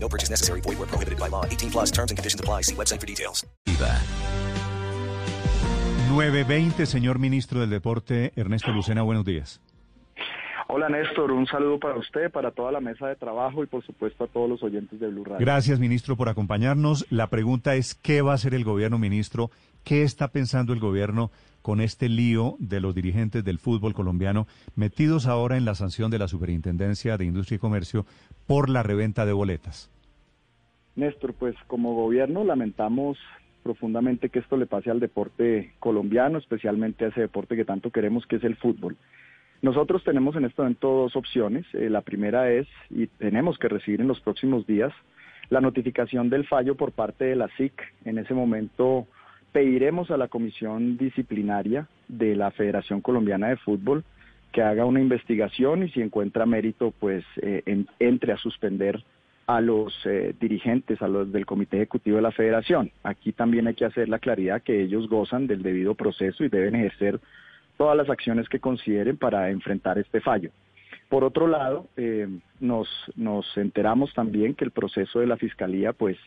No purchase necessary. Void where prohibited by law. 18 plus terms and conditions apply. See website for details. 920, señor ministro del Deporte, Ernesto Lucena, buenos días. Hola Néstor, un saludo para usted, para toda la mesa de trabajo y por supuesto a todos los oyentes de Blue Radio. Gracias, ministro, por acompañarnos. La pregunta es, ¿qué va a hacer el gobierno, ministro? ¿Qué está pensando el gobierno con este lío de los dirigentes del fútbol colombiano metidos ahora en la sanción de la Superintendencia de Industria y Comercio por la reventa de boletas? Néstor, pues como gobierno lamentamos profundamente que esto le pase al deporte colombiano, especialmente a ese deporte que tanto queremos que es el fútbol. Nosotros tenemos en este momento dos opciones. Eh, la primera es, y tenemos que recibir en los próximos días, la notificación del fallo por parte de la SIC. En ese momento pediremos a la Comisión Disciplinaria de la Federación Colombiana de Fútbol que haga una investigación y si encuentra mérito, pues eh, en- entre a suspender a los eh, dirigentes, a los del Comité Ejecutivo de la Federación. Aquí también hay que hacer la claridad que ellos gozan del debido proceso y deben ejercer todas las acciones que consideren para enfrentar este fallo. Por otro lado, eh, nos, nos enteramos también que el proceso de la Fiscalía, pues,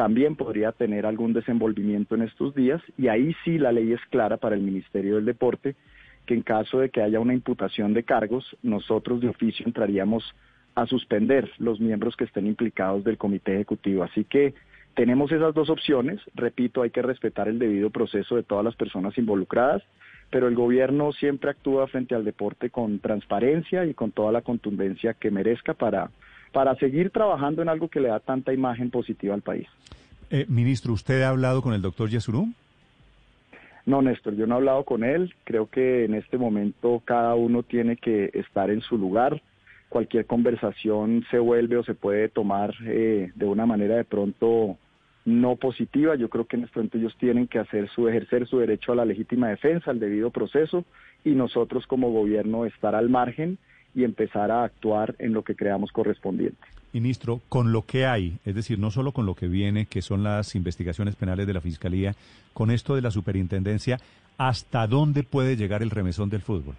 también podría tener algún desenvolvimiento en estos días y ahí sí la ley es clara para el Ministerio del Deporte que en caso de que haya una imputación de cargos, nosotros de oficio entraríamos a suspender los miembros que estén implicados del comité ejecutivo. Así que tenemos esas dos opciones. Repito, hay que respetar el debido proceso de todas las personas involucradas, pero el gobierno siempre actúa frente al deporte con transparencia y con toda la contundencia que merezca para, para seguir trabajando en algo que le da tanta imagen positiva al país. Eh, ministro, ¿usted ha hablado con el doctor Yesurum? No, Néstor, yo no he hablado con él. Creo que en este momento cada uno tiene que estar en su lugar. Cualquier conversación se vuelve o se puede tomar eh, de una manera de pronto no positiva. Yo creo que en este momento ellos tienen que hacer su ejercer su derecho a la legítima defensa, al debido proceso, y nosotros como gobierno estar al margen y empezar a actuar en lo que creamos correspondiente. Ministro, con lo que hay, es decir, no solo con lo que viene, que son las investigaciones penales de la Fiscalía, con esto de la superintendencia, ¿hasta dónde puede llegar el remesón del fútbol?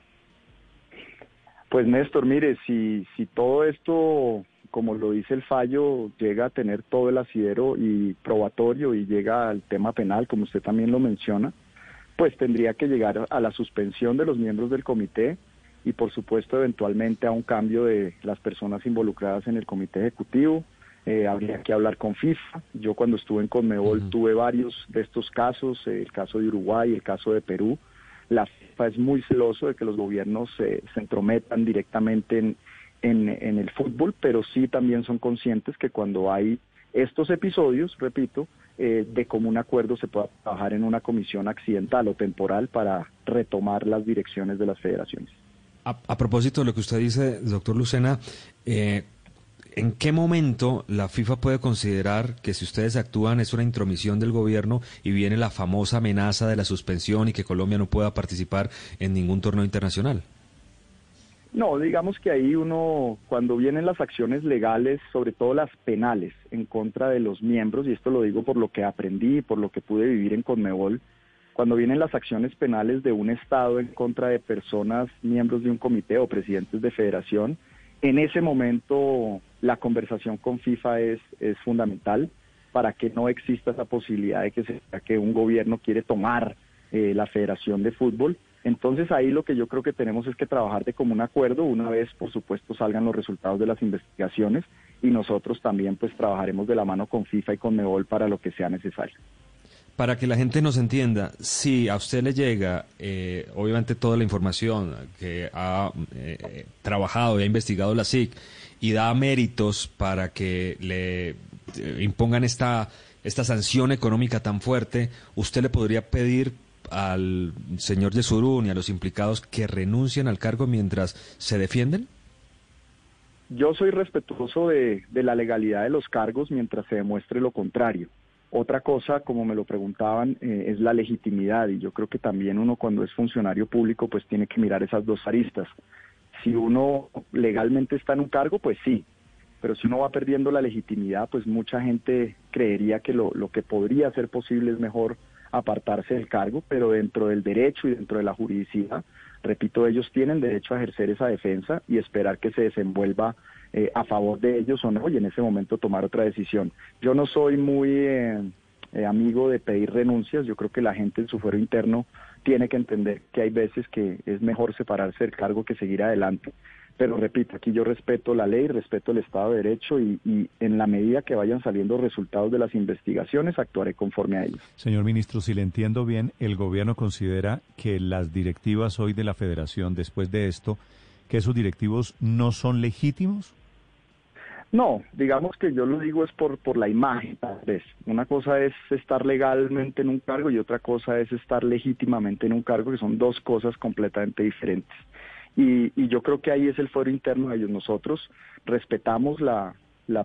Pues Néstor, mire, si, si todo esto, como lo dice el fallo, llega a tener todo el asidero y probatorio y llega al tema penal, como usted también lo menciona, pues tendría que llegar a la suspensión de los miembros del comité y por supuesto eventualmente a un cambio de las personas involucradas en el comité ejecutivo. Eh, habría que hablar con FIFA. Yo cuando estuve en Conmebol tuve varios de estos casos, eh, el caso de Uruguay, el caso de Perú. La FIFA es muy celoso de que los gobiernos eh, se entrometan directamente en, en, en el fútbol, pero sí también son conscientes que cuando hay estos episodios, repito, eh, de común acuerdo se pueda trabajar en una comisión accidental o temporal para retomar las direcciones de las federaciones. A, propósito de lo que usted dice, doctor Lucena, eh, ¿en qué momento la FIFA puede considerar que si ustedes actúan es una intromisión del gobierno y viene la famosa amenaza de la suspensión y que Colombia no pueda participar en ningún torneo internacional? No, digamos que ahí uno, cuando vienen las acciones legales, sobre todo las penales, en contra de los miembros, y esto lo digo por lo que aprendí y por lo que pude vivir en Conmebol, cuando vienen las acciones penales de un Estado en contra de personas, miembros de un comité o presidentes de federación, en ese momento la conversación con FIFA es, es fundamental para que no exista esa posibilidad de que, se, que un gobierno quiere tomar eh, la federación de fútbol. Entonces ahí lo que yo creo que tenemos es que trabajar de común acuerdo, una vez por supuesto salgan los resultados de las investigaciones y nosotros también pues trabajaremos de la mano con FIFA y con Mebol para lo que sea necesario. Para que la gente nos entienda, si a usted le llega, eh, obviamente, toda la información que ha eh, trabajado y ha investigado la SIC y da méritos para que le eh, impongan esta, esta sanción económica tan fuerte, ¿usted le podría pedir al señor Yesurún y a los implicados que renuncien al cargo mientras se defienden? Yo soy respetuoso de, de la legalidad de los cargos mientras se demuestre lo contrario. Otra cosa, como me lo preguntaban, eh, es la legitimidad. Y yo creo que también uno cuando es funcionario público pues tiene que mirar esas dos aristas. Si uno legalmente está en un cargo, pues sí, pero si uno va perdiendo la legitimidad, pues mucha gente creería que lo, lo que podría ser posible es mejor apartarse del cargo, pero dentro del derecho y dentro de la juridicidad, repito, ellos tienen derecho a ejercer esa defensa y esperar que se desenvuelva eh, a favor de ellos o no, y en ese momento tomar otra decisión. Yo no soy muy eh, eh, amigo de pedir renuncias, yo creo que la gente en su fuero interno tiene que entender que hay veces que es mejor separarse del cargo que seguir adelante. Pero repito, aquí yo respeto la ley, respeto el Estado de Derecho y, en la medida que vayan saliendo resultados de las investigaciones, actuaré conforme a ellos. Señor ministro, si le entiendo bien, el gobierno considera que las directivas hoy de la federación, después de esto, que esos directivos no son legítimos. No, digamos que yo lo digo es por, por la imagen, tal vez. Una cosa es estar legalmente en un cargo y otra cosa es estar legítimamente en un cargo, que son dos cosas completamente diferentes. Y, yo creo que ahí es el foro interno de ellos. Nosotros respetamos la,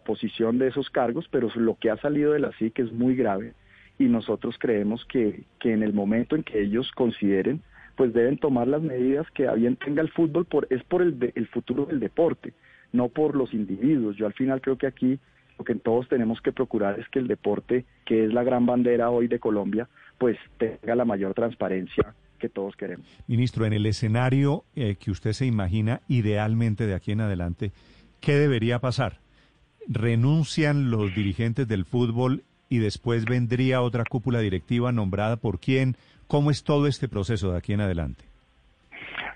posición de esos cargos, pero lo que ha salido de la SIC es muy grave y nosotros creemos que, que en el momento en que ellos consideren, pues deben tomar las medidas que bien tenga el fútbol, por, es por el, el futuro del deporte, no por los individuos. Yo al final creo que aquí lo que todos tenemos que procurar es que el deporte, que es la gran bandera hoy de Colombia, pues tenga la mayor transparencia que todos queremos. Ministro, en el escenario eh, que usted se imagina idealmente de aquí en adelante, ¿qué debería pasar? ¿Renuncian los dirigentes del fútbol y después vendría otra cúpula directiva nombrada por quién? ¿Cómo es todo este proceso de aquí en adelante?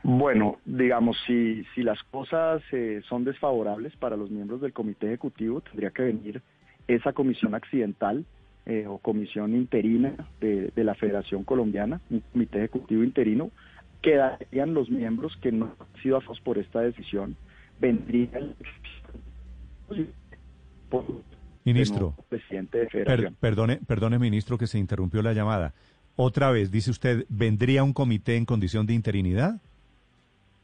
Bueno, digamos, si, si las cosas eh, son desfavorables para los miembros del comité ejecutivo, tendría que venir esa comisión accidental eh, o comisión interina de, la Federación Colombiana, un comité ejecutivo interino, quedarían los miembros que no han sido afados por esta decisión, vendría el ministro, presidente de Federación. perdone, perdone, ministro, que se interrumpió la llamada. Otra vez, dice usted, ¿vendría un comité en condición de interinidad?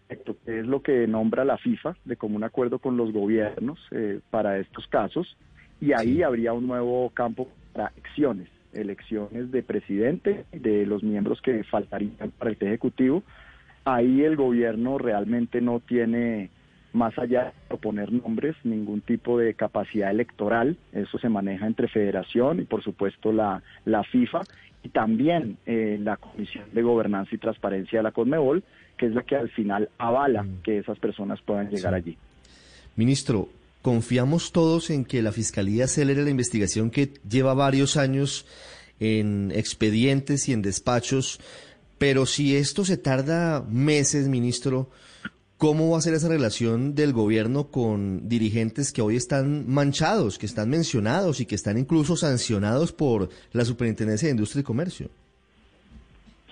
Es lo que nombra la FIFA de común acuerdo con los gobiernos eh, para estos casos y ahí habría un nuevo campo para elecciones, elecciones de presidente, de los miembros que faltarían para el Ejecutivo. Ahí el gobierno realmente no tiene, más allá de proponer nombres, ningún tipo de capacidad electoral. Eso se maneja entre federación y por supuesto la, la FIFA y también eh, la Comisión de Gobernanza y Transparencia de la CONMEBOL, que es la que al final avala mm. que esas personas puedan llegar allí. Ministro, confiamos todos en que la Fiscalía acelere la investigación que lleva varios años en expedientes y en despachos, pero si esto se tarda meses, ministro, ¿cómo va a ser esa relación del gobierno con dirigentes que hoy están manchados, que están mencionados y que están incluso sancionados por la Superintendencia de Industria y Comercio?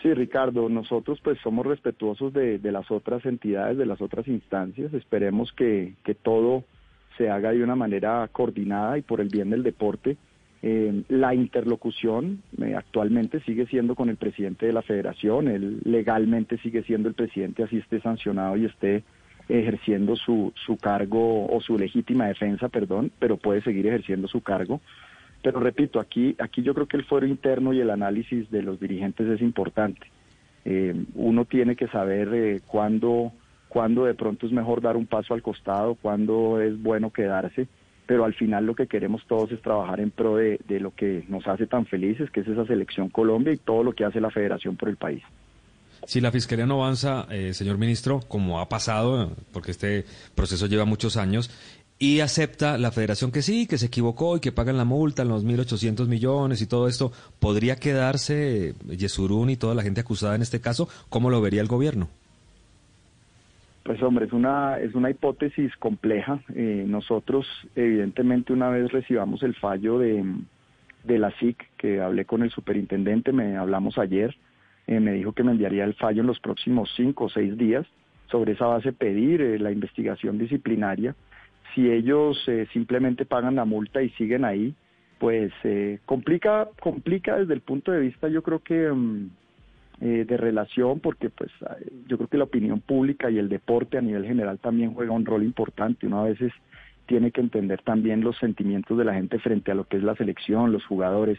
Sí, Ricardo, nosotros pues somos respetuosos de, las otras entidades, de las otras instancias. Esperemos que, que todo se haga de una manera coordinada y por el bien del deporte. Eh, la interlocución eh, actualmente sigue siendo con el presidente de la federación, él legalmente sigue siendo el presidente, así esté sancionado y esté ejerciendo su, su cargo o su legítima defensa, perdón, pero puede seguir ejerciendo su cargo. Pero repito, aquí, aquí yo creo que el fuero interno y el análisis de los dirigentes es importante. Eh, uno tiene que saber cuándo cuándo de pronto es mejor dar un paso al costado, cuándo es bueno quedarse, pero al final lo que queremos todos es trabajar en pro de, lo que nos hace tan felices, que es esa selección Colombia y todo lo que hace la federación por el país. Si la Fiscalía no avanza, eh, señor ministro, como ha pasado, porque este proceso lleva muchos años, y acepta la federación que sí, que se equivocó y que pagan la multa, los 1.800 millones y todo esto, ¿podría quedarse Yesurún y toda la gente acusada en este caso? ¿Cómo lo vería el gobierno? Pues hombre, es una, es una hipótesis compleja. Eh, nosotros, evidentemente, una vez recibamos el fallo de, de la SIC, que hablé con el superintendente, me hablamos ayer, eh, me dijo que me enviaría el fallo en los próximos cinco o seis días. Sobre esa base pedir eh, la investigación disciplinaria. Si ellos simplemente pagan la multa y siguen ahí, pues complica, complica desde el punto de vista, yo creo que... Mm, eh, de relación, porque pues yo creo que la opinión pública y el deporte a nivel general también juega un rol importante. Uno a veces tiene que entender también los sentimientos de la gente frente a lo que es la selección, los jugadores.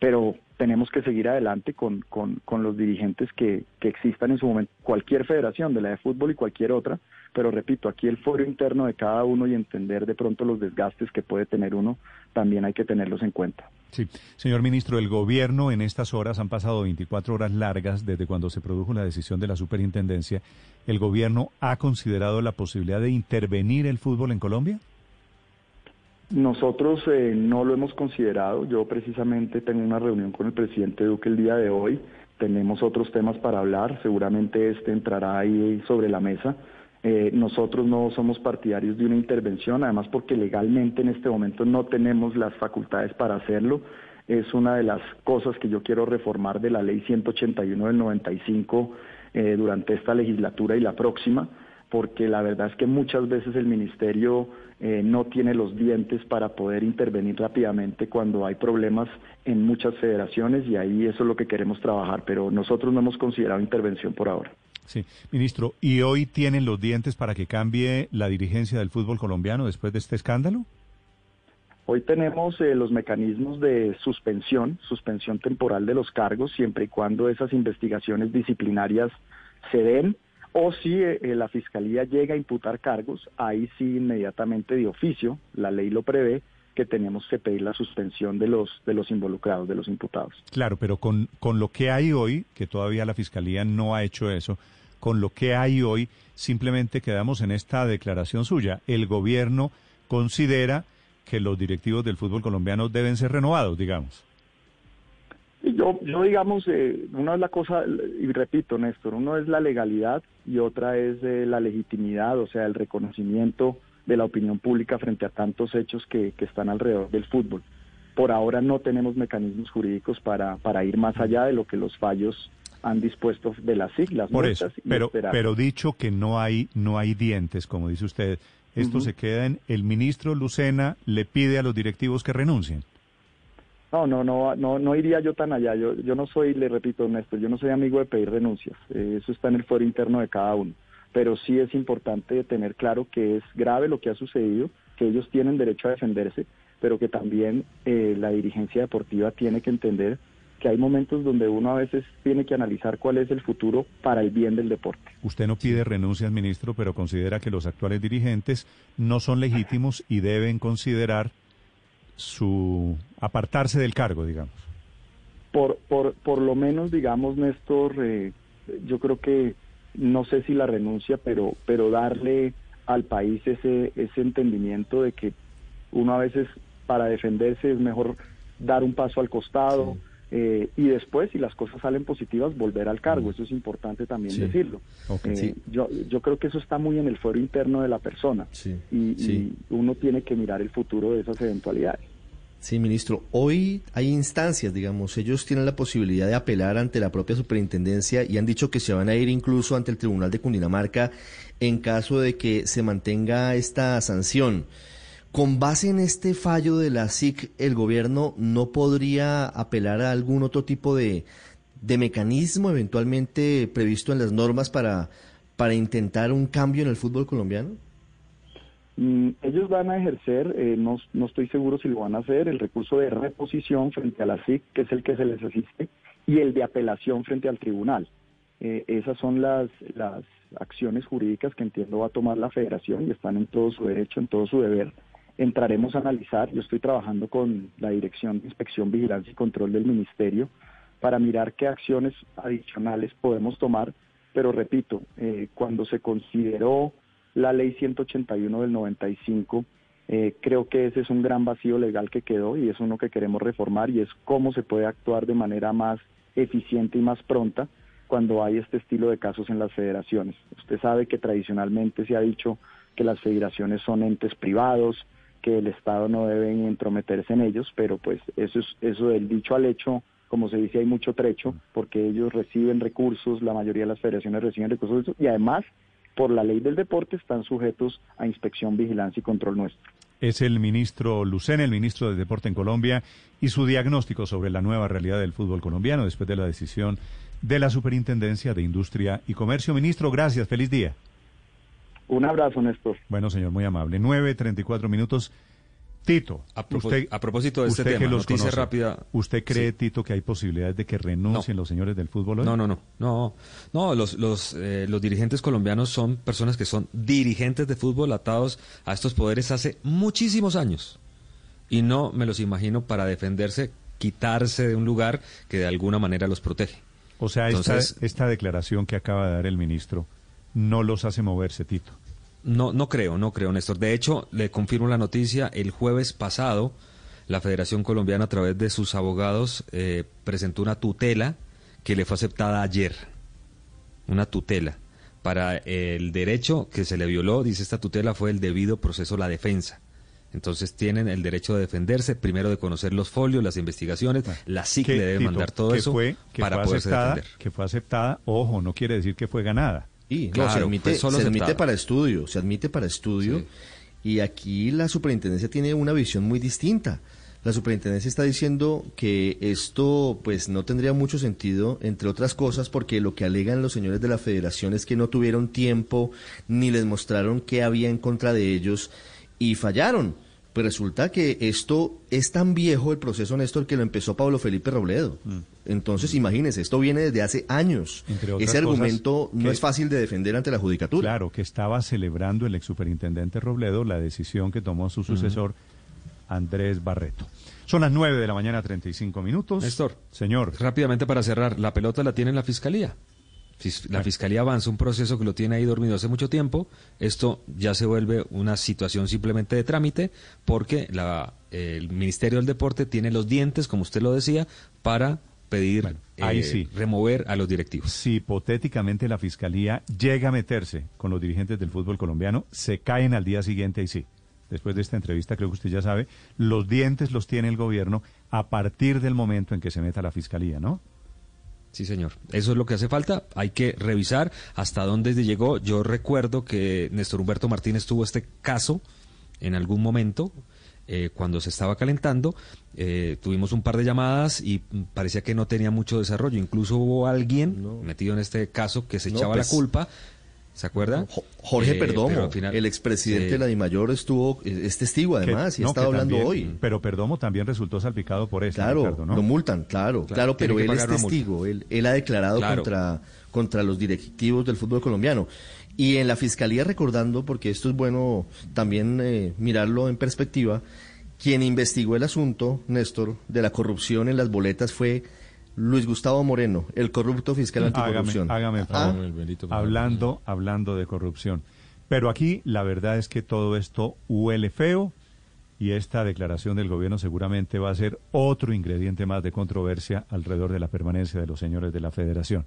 pero tenemos que seguir adelante con, con, con los dirigentes que, que, existan en su momento, cualquier federación, de la de fútbol y cualquier otra, pero repito, aquí el foro interno de cada uno y entender de pronto los desgastes que puede tener uno, también hay que tenerlos en cuenta. Sí, señor ministro, el gobierno en estas horas han pasado 24 horas largas desde cuando se produjo la decisión de la superintendencia. ¿El gobierno ha considerado la posibilidad de intervenir el fútbol en Colombia? Nosotros eh, no lo hemos considerado. Yo precisamente tengo una reunión con el presidente Duque el día de hoy. Tenemos otros temas para hablar. Seguramente este entrará ahí sobre la mesa. Eh, nosotros no somos partidarios de una intervención, además porque legalmente en este momento no tenemos las facultades para hacerlo. Es una de las cosas que yo quiero reformar de la ley 181 del 95 eh, durante esta legislatura y la próxima porque la verdad es que muchas veces el ministerio eh, no tiene los dientes para poder intervenir rápidamente cuando hay problemas en muchas federaciones y ahí eso es lo que queremos trabajar, pero nosotros no hemos considerado intervención por ahora. Sí, ministro, ¿y hoy tienen los dientes para que cambie la dirigencia del fútbol colombiano después de este escándalo? Hoy tenemos eh, los mecanismos de suspensión, suspensión temporal de los cargos, siempre y cuando esas investigaciones disciplinarias se den o si eh, eh, la Fiscalía llega a imputar cargos, ahí sí inmediatamente de oficio, la ley lo prevé, que tenemos que pedir la suspensión de los, de los involucrados, de los imputados. Claro, pero con, con lo que hay hoy, que todavía la Fiscalía no ha hecho eso, con lo que hay hoy, simplemente quedamos en esta declaración suya. El gobierno considera que los directivos del fútbol colombiano deben ser renovados, digamos. Yo, yo digamos, eh, una es la cosa, y repito, Néstor, uno es la legalidad y otra es eh, la legitimidad, o sea, el reconocimiento de la opinión pública frente a tantos hechos que, que están alrededor del fútbol. Por ahora no tenemos mecanismos jurídicos para, para ir más allá de lo que los fallos han dispuesto de las siglas. Por eso, pero, pero dicho que no hay, no hay dientes, como dice usted, esto se queda en el ministro Lucena le pide a los directivos que renuncien. No, no, no, no, no iría yo tan allá. Yo, yo no soy, le repito, Néstor, yo no soy amigo de pedir renuncias. Eh, eso está en el fuero interno de cada uno. Pero sí es importante tener claro que es grave lo que ha sucedido, que ellos tienen derecho a defenderse, pero que también eh, la dirigencia deportiva tiene que entender que hay momentos donde uno a veces tiene que analizar cuál es el futuro para el bien del deporte. Usted no pide renuncias, ministro, pero considera que los actuales dirigentes no son legítimos y deben considerar su apartarse del cargo, digamos? Por, por, por lo menos, digamos, Néstor, eh, yo creo que no sé si la renuncia, pero, pero darle al país ese, ese entendimiento de que uno a veces para defenderse es mejor dar un paso al costado eh, y después, si las cosas salen positivas, volver al cargo. Mm. Eso es importante también decirlo. Eh, yo, yo creo que eso está muy en el fuero interno de la persona y uno tiene que mirar el futuro de esas eventualidades. Sí, ministro. Hoy hay instancias, digamos, ellos tienen la posibilidad de apelar ante la propia superintendencia y han dicho que se van a ir incluso ante el Tribunal de Cundinamarca en caso de que se mantenga esta sanción. Con base en este fallo de la SIC, ¿el gobierno no podría apelar a algún otro tipo de, de mecanismo eventualmente previsto en las normas para, para intentar un cambio en el fútbol colombiano? Mm, ellos van a ejercer, eh, no, no, estoy seguro si lo van a hacer, el recurso de reposición frente a la SIC, que es el que se les asiste, y el de apelación frente al tribunal. Eh, esas son las, las acciones jurídicas que entiendo va a tomar la federación y están en todo su derecho, en todo su deber. Entraremos a analizar, yo estoy trabajando con la Dirección de Inspección, Vigilancia y Control del Ministerio para mirar qué acciones adicionales podemos tomar, pero repito, eh, cuando se consideró la ley 181 del 95. Eh, creo que ese es un gran vacío legal que quedó y es uno que queremos reformar y es cómo se puede actuar de manera más eficiente y más pronta cuando hay este estilo de casos en las federaciones. Usted sabe que tradicionalmente se ha dicho que las federaciones son entes privados, que el Estado no debe entrometerse en ellos, pero pues eso es eso del dicho al hecho, como se dice, hay mucho trecho, porque ellos reciben recursos, la mayoría de las federaciones reciben recursos y además por la ley del deporte están sujetos a inspección, vigilancia y control nuestro. Es el ministro Lucena, el ministro de Deporte en Colombia, y su diagnóstico sobre la nueva realidad del fútbol colombiano después de la decisión de la Superintendencia de Industria y Comercio. Ministro, gracias, feliz día. Un abrazo, Néstor. Bueno, señor, muy amable. 9.34 minutos. Tito, A, usted, a propósito de este usted tema, noticia conoce, rápida. ¿usted cree, Sí. Tito, que hay posibilidades de que renuncien los señores del fútbol hoy? No, no, no, no, no. Los, los, eh, los dirigentes colombianos son personas que son dirigentes de fútbol atados a estos poderes hace muchísimos años. Y no me los imagino para defenderse, quitarse de un lugar que de alguna manera los protege. O sea, esta, Entonces- esta declaración que acaba de dar el ministro no los hace moverse, Tito. No, no creo, no creo, Néstor. De hecho, le confirmo la noticia, el jueves pasado, la Federación Colombiana, a través de sus abogados, eh, presentó una tutela que le fue aceptada ayer. Una tutela. Para el derecho que se le violó, dice esta tutela, fue el debido proceso a la defensa. Entonces tienen el derecho de defenderse, primero de conocer los folios, las investigaciones, la SIC le debe mandar todo que eso fue, que para fue poderse aceptada, defender. Que fue aceptada, ojo, no quiere decir que fue ganada. No, Claro, se admite, fue solo se admite para estudio, se admite para estudio. Sí. Y aquí la superintendencia tiene una visión muy distinta. La superintendencia está diciendo que esto pues no tendría mucho sentido, entre otras cosas, porque lo que alegan los señores de la federación es que no tuvieron tiempo ni les mostraron qué había en contra de ellos y fallaron. Pues resulta que esto es tan viejo el proceso, Néstor, que lo empezó Pablo Felipe Robledo. Entonces, imagínense, esto viene desde hace años. Mm. Entre otras Ese cosas, argumento no que- es fácil de defender ante la judicatura. Claro, que estaba celebrando el ex superintendente Robledo la decisión que tomó su sucesor, Andrés Barreto. Son las 9 de la mañana, 35 minutos. Néstor. Señor. Rápidamente para cerrar, la pelota la tiene la fiscalía. La fiscalía avanza un proceso que lo tiene ahí dormido hace mucho tiempo. Esto ya se vuelve una situación simplemente de trámite porque la, el Ministerio del Deporte tiene los dientes, como usted lo decía, para pedir Bueno, ahí eh, sí. remover a los directivos. Si hipotéticamente la fiscalía llega a meterse con los dirigentes del fútbol colombiano, se caen al día siguiente y sí. Después de esta entrevista, creo que usted ya sabe, los dientes los tiene el gobierno a partir del momento en que se meta la fiscalía, ¿no? Sí, señor. Eso es lo que hace falta. Hay que revisar hasta dónde llegó. Yo recuerdo que Néstor Humberto Martínez tuvo este caso en algún momento. eh, cuando se estaba calentando, eh, tuvimos un par de llamadas y parecía que no tenía mucho desarrollo. Incluso hubo alguien No. metido en este caso que se No, echaba pues, la culpa. ¿Se acuerda? Jo- Jorge Eh, Perdomo, final- el expresidente Sí. de la DIMAYOR, estuvo, eh, es testigo además Que- y ha no, estado hablando también- hoy. Pero Perdomo también resultó salpicado por eso, Claro, Ricardo, ¿no? lo multan, claro, claro, pero él es testigo, él, él ha declarado Claro. contra, contra los directivos del fútbol colombiano. Y en la fiscalía recordando, porque esto es bueno también eh, mirarlo en perspectiva, quien investigó el asunto, Néstor, de la corrupción en las boletas fue Luis Gustavo Moreno, el corrupto fiscal Hágame, anticorrupción. hágame el Ah, favor. el bendito hablando, hablando de corrupción. Pero aquí la verdad es que todo esto huele feo y esta declaración del gobierno seguramente va a ser otro ingrediente más de controversia alrededor de la permanencia de los señores de la federación.